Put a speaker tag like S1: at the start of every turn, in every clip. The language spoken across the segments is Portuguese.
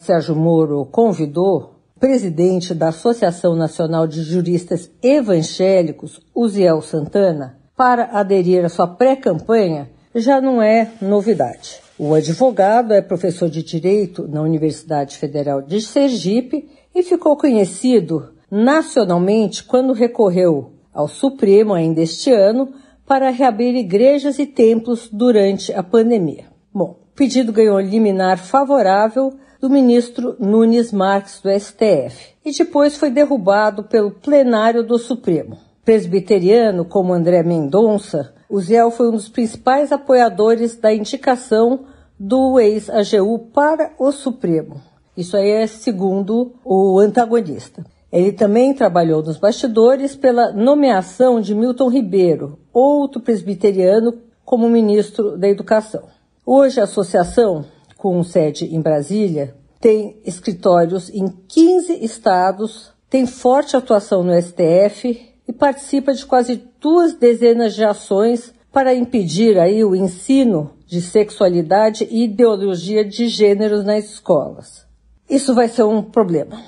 S1: Sérgio Moro convidou presidente da Associação Nacional de Juristas Evangélicos, Uziel Santana, para aderir à sua pré-campanha já não é novidade. O advogado é professor de Direito na Universidade Federal de Sergipe e ficou conhecido nacionalmente quando recorreu ao Supremo ainda este ano para reabrir igrejas e templos durante a pandemia. Bom, o pedido ganhou liminar favorável do ministro Nunes Marques do STF e depois foi derrubado pelo plenário do Supremo. Presbiteriano como André Mendonça, o Zéu foi um dos principais apoiadores da indicação do ex-AGU para o Supremo. Isso aí é segundo o antagonista. Ele também trabalhou nos bastidores pela nomeação de Milton Ribeiro, outro presbiteriano, como ministro da Educação. Hoje a associação, com sede em Brasília, tem escritórios em 15 estados, tem forte atuação no STF e participa de quase duas dezenas de ações para impedir aí o ensino de sexualidade e ideologia de gêneros nas escolas. Isso vai ser um problema.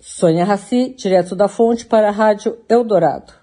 S1: Sônia Raci, direto da fonte para a Rádio Eldorado.